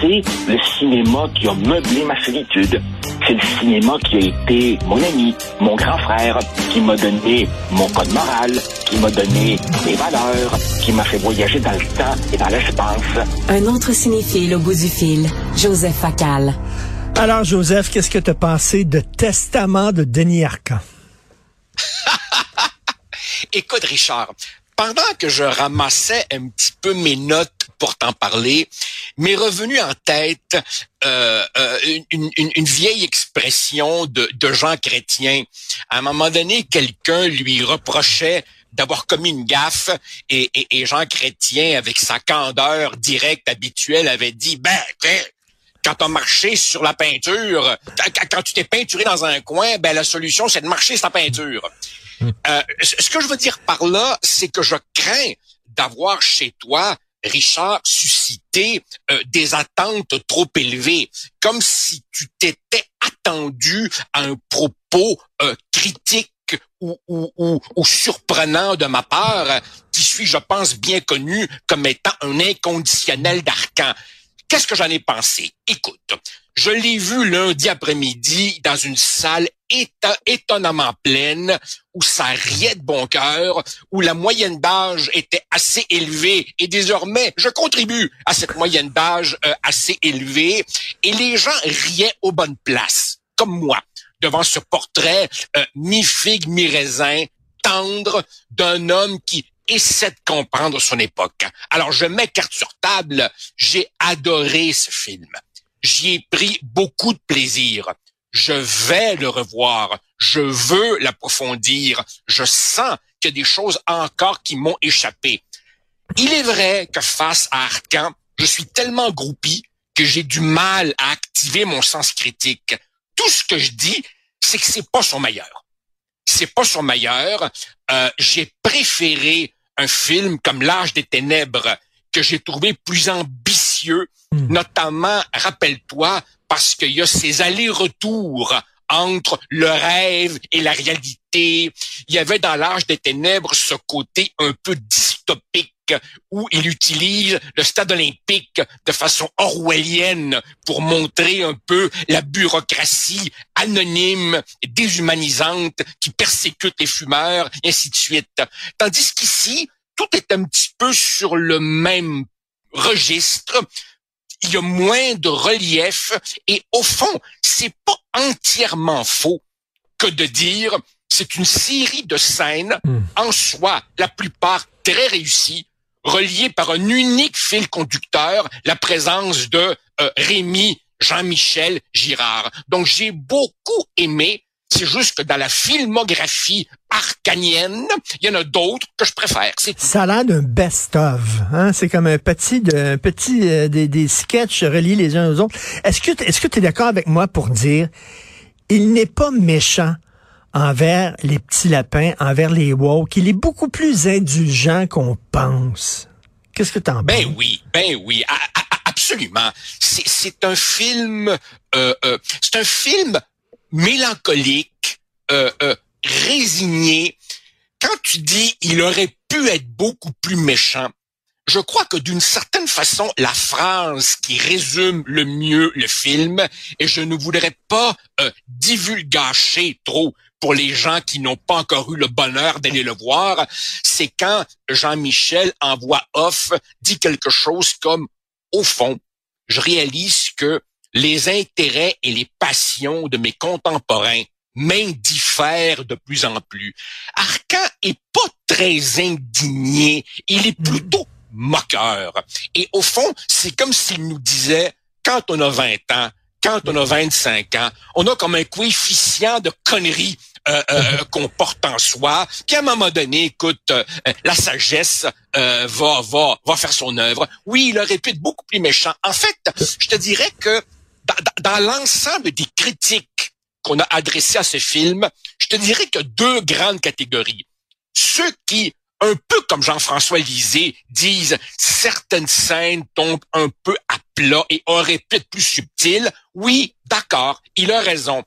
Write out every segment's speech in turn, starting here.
C'est le cinéma qui a meublé ma solitude. C'est le cinéma qui a été mon ami, mon grand frère, qui m'a donné mon code moral, qui m'a donné mes valeurs, qui m'a fait voyager dans le temps et dans l'espace. Un autre cinéphile au bout du fil, Joseph Facal. Alors, Joseph, qu'est-ce que tu as pensé de Testament de Denis Arcand? Écoute, Richard, pendant que je ramassais un petit peu mes notes pour t'en parler, m'est revenu en tête euh, euh, une, une, une, vieille expression de, de Jean Chrétien. À un moment donné, quelqu'un lui reprochait d'avoir commis une gaffe et, et, et, Jean Chrétien, avec sa candeur directe habituelle, avait dit, ben, quand tu as marché sur la peinture, quand tu t'es peinturé dans un coin, ben la solution, c'est de marcher sur la peinture. Euh, ce que je veux dire par là, c'est que je crains d'avoir chez toi Richard, suscité euh, des attentes trop élevées, comme si tu t'étais attendu à un propos euh, critique ou, ou, ou, ou, surprenant de ma part, qui suis, je pense, bien connu comme étant un inconditionnel d'Arcan. Qu'est-ce que j'en ai pensé? Écoute, je l'ai vu lundi après-midi dans une salle étonnamment pleine, où ça riait de bon cœur, où la moyenne d'âge était assez élevée, et désormais, je contribue à cette moyenne d'âge euh, assez élevée, et les gens riaient aux bonnes places, comme moi, devant ce portrait euh, mi-figue, mi-raisin, tendre, d'un homme qui essaie de comprendre son époque. Alors, je mets carte sur table, j'ai adoré ce film. J'y ai pris beaucoup de plaisir. Je vais le revoir. Je veux l'approfondir. Je sens qu'il y a des choses encore qui m'ont échappé. Il est vrai que face à Arcan, je suis tellement groupi que j'ai du mal à activer mon sens critique. Tout ce que je dis, c'est que c'est pas son meilleur. C'est pas son meilleur. Euh, j'ai préféré un film comme L'âge des ténèbres que j'ai trouvé plus ambitieux, hmm. notamment, rappelle-toi, parce qu'il y a ces allers-retours entre le rêve et la réalité. Il y avait dans l'âge des ténèbres ce côté un peu dystopique où il utilise le stade olympique de façon orwellienne pour montrer un peu la bureaucratie anonyme et déshumanisante qui persécute les fumeurs, et ainsi de suite. Tandis qu'ici, tout est un petit peu sur le même registre. Il y a moins de relief et au fond, c'est pas entièrement faux que de dire c'est une série de scènes hmm. en soi, la plupart très réussies, reliées par un unique fil conducteur, la présence de euh, Rémi Jean-Michel Girard. Donc j'ai beaucoup aimé c'est juste que dans la filmographie arcanienne, il y en a d'autres que je préfère. Ça a l'air d'un best-of. Hein? C'est comme un petit, de, petit euh, des, des sketchs reliés les uns aux autres. Est-ce que est-ce que tu es d'accord avec moi pour dire il n'est pas méchant envers les petits lapins, envers les woke, il est beaucoup plus indulgent qu'on pense. Qu'est-ce que tu en ben penses? Ben oui, ben oui, absolument. C'est un film, euh, euh, c'est un film mélancolique, euh, euh, résigné. Quand tu dis il aurait pu être beaucoup plus méchant, je crois que d'une certaine façon, la phrase qui résume le mieux le film, et je ne voudrais pas euh, trop pour les gens qui n'ont pas encore eu le bonheur d'aller le voir, c'est quand Jean-Michel en voix off dit quelque chose comme au fond, je réalise que les intérêts et les passions de mes contemporains main diffère de plus en plus. Arcan est pas très indigné, il est plutôt moqueur. Et au fond, c'est comme s'il nous disait, quand on a 20 ans, quand on a 25 ans, on a comme un coefficient de conneries euh, euh, qu'on porte en soi, puis à un moment donné, écoute, euh, la sagesse va va va faire son œuvre. Oui, il aurait pu être beaucoup plus méchant. En fait, je te dirais que dans, l'ensemble des critiques qu'on a adressées à ce film, je te dirais que deux grandes catégories. Ceux qui un peu comme Jean-François Lisée, disent certaines scènes tombent un peu à plat et auraient pu être plus subtiles. Oui, d'accord, il a raison.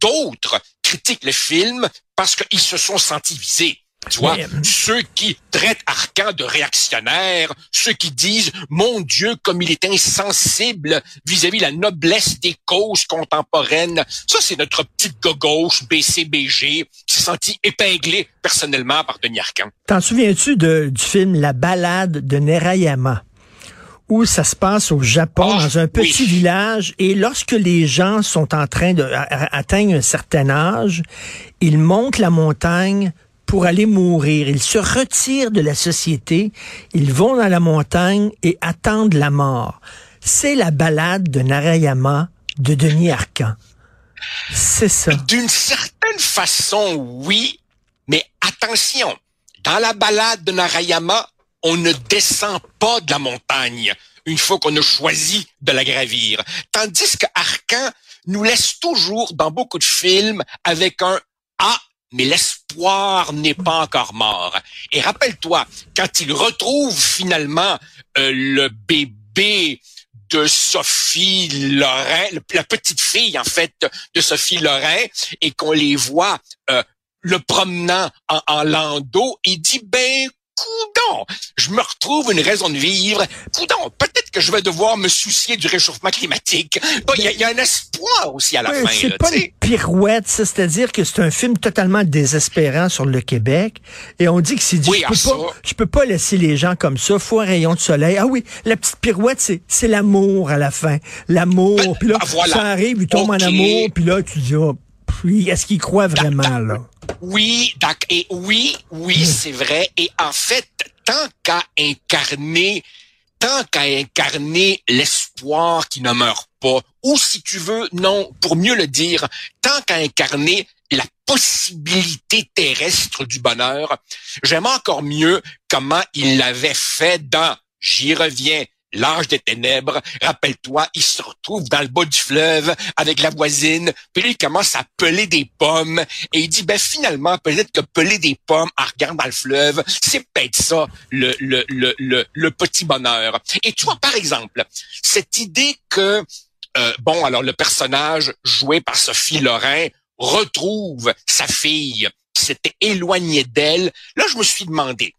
D'autres critiquent le film parce qu'ils se sont sentis visés. Tu vois, ceux qui traitent Arcan de réactionnaire, ceux qui disent, mon Dieu, comme il est insensible vis-à-vis la noblesse des causes contemporaines. Ça, c'est notre petite gauche BCBG qui s'est senti épinglé personnellement par Denis Arcan. T'en souviens-tu du film La balade de Nerayama? où ça se passe au Japon, Ah, dans un petit oui. village, et lorsque les gens sont en train de atteindre un certain âge, ils montent la montagne pour aller mourir. Ils se retirent de la société, ils vont dans la montagne et attendent la mort. C'est la balade de Narayama de Denis Arcan. C'est ça. D'une certaine façon, oui, mais attention, dans la balade de Narayama, on ne descend pas de la montagne une fois qu'on a choisi de la gravir. Tandis que Arcan nous laisse toujours dans beaucoup de films avec un Ah, mais l'espoir n'est pas encore mort. Et rappelle-toi, quand il retrouve finalement euh, le bébé de Sophie Lorrain, la petite fille en fait de Sophie Lorrain, et qu'on les voit euh, le promenant en, en landau, il dit ben coudon, je me retrouve une raison de vivre. Coudon, peut-être que je vais devoir me soucier du réchauffement climatique. Bon, Il y, y a un espoir aussi à la Ouais, fin. c'est pas tu sais. une pirouette. C'est-à-dire que c'est un film totalement désespérant sur le Québec. Et on dit que c'est dit, Oui, je, ah, peux ça. pas, je peux pas laisser les gens comme ça. Faut un rayon de soleil. Ah oui, la petite pirouette, c'est, c'est l'amour à la fin. L'amour. Ben, puis là, ah, voilà. ça arrive, il tombe en amour. Puis là, tu dis, oh, puis est-ce qu'il croit vraiment, là? Oui, et oui, oui, c'est vrai. Et en fait, tant qu'à incarner, tant qu'à incarner l'espoir qui ne meurt pas, ou si tu veux, non, pour mieux le dire, tant qu'à incarner la possibilité terrestre du bonheur, j'aime encore mieux comment il l'avait fait dans, j'y reviens, L'âge des ténèbres, rappelle-toi, il se retrouve dans le bas du fleuve avec la voisine, puis là, il commence à peler des pommes, et il dit, ben finalement, peut-être que peler des pommes en regardant le fleuve, c'est peut-être ça, le, le, le, le, le petit bonheur. Et tu vois, par exemple, cette idée que, euh, bon, alors le personnage joué par Sophie Lorrain retrouve sa fille qui s'était éloignée d'elle, là, je me suis demandé,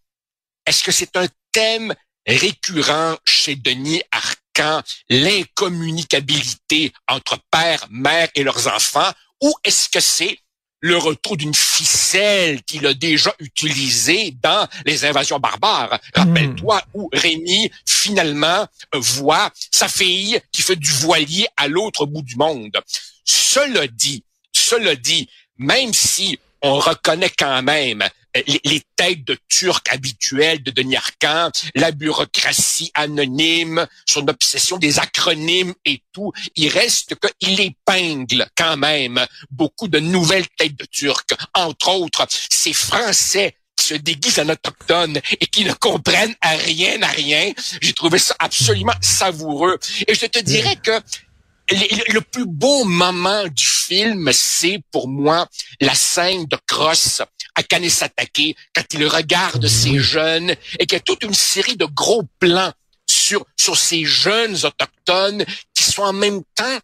est-ce que c'est un thème récurrent chez Denis Arcan, l'incommunicabilité entre père, mère et leurs enfants, ou est-ce que c'est le retour d'une ficelle qu'il a déjà utilisée dans les invasions barbares? Rappelle-toi où Rémi, finalement, voit sa fille qui fait du voilier à l'autre bout du monde. Cela dit, cela dit, même si on reconnaît quand même les, les, têtes de Turcs habituelles de Denis la bureaucratie anonyme, son obsession des acronymes et tout, il reste qu'il épingle quand même beaucoup de nouvelles têtes de Turcs. Entre autres, ces Français qui se déguisent en autochtones et qui ne comprennent à rien, à rien. J'ai trouvé ça absolument savoureux. Et je te dirais que le plus beau moment du film, c'est pour moi la scène de Cross à Kanesatake quand il regarde ces jeunes et qu'il y a toute une série de gros plans sur sur ces jeunes autochtones qui sont en même temps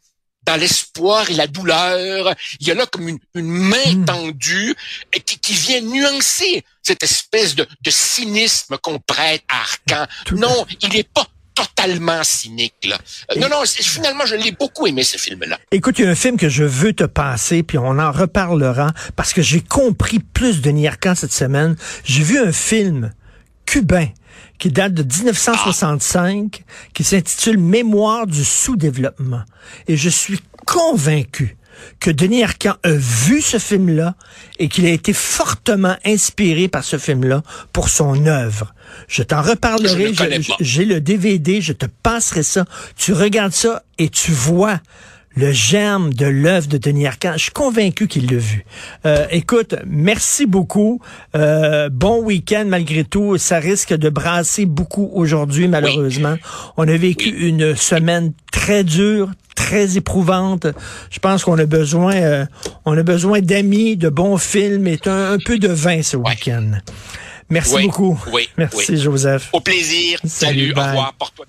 dans l'espoir et la douleur. Il y a là comme une, une main tendue et qui, qui vient nuancer cette espèce de, de cynisme qu'on prête à Arcan. Non, il n'est pas totalement cynique. Là. Euh, non, non, finalement, je l'ai beaucoup aimé, ce film-là. Écoute, il y a un film que je veux te passer, puis on en reparlera, parce que j'ai compris plus de Arcan cette semaine. J'ai vu un film cubain qui date de 1965, qui s'intitule Mémoire du sous-développement. Et je suis convaincu que Denis Arcand a vu ce film-là et qu'il a été fortement inspiré par ce film-là pour son œuvre. Je t'en reparlerai. J'ai le DVD, je te passerai ça. Tu regardes ça et tu vois le germe de l'œuvre de Denis Arcand. Je suis convaincu qu'il l'a vu. Euh, écoute, merci beaucoup. Euh, bon week-end malgré tout. Ça risque de brasser beaucoup aujourd'hui, malheureusement. On a vécu une semaine très dure, très éprouvante. Je pense qu'on a besoin, euh, on a besoin d'amis, de bons films et un, peu de vin ce week-end. Merci beaucoup. Oui, Merci, Joseph. Au plaisir. Salut, au revoir. Porte-toi.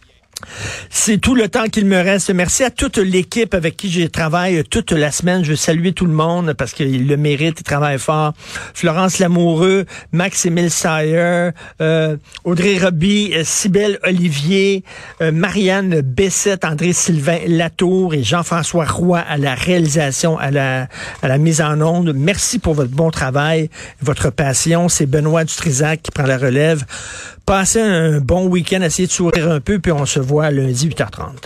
C'est tout le temps qu'il me reste. Merci à toute l'équipe avec qui je travaille toute la semaine. Je veux tout le monde parce qu'il le mérite, il travaille fort. Florence Lamoureux, Max-Émile Sayer, euh, Audrey Roby, euh, Cybelle Olivier, euh, Marianne Bessette, André-Sylvain Latour et Jean-François Roy à la réalisation, à la, à la mise en onde. Merci pour votre bon travail, votre passion. C'est Benoît Dutrisac qui prend la relève. Passez un bon week-end, essayez de sourire un peu, puis on se voit lundi 8h30.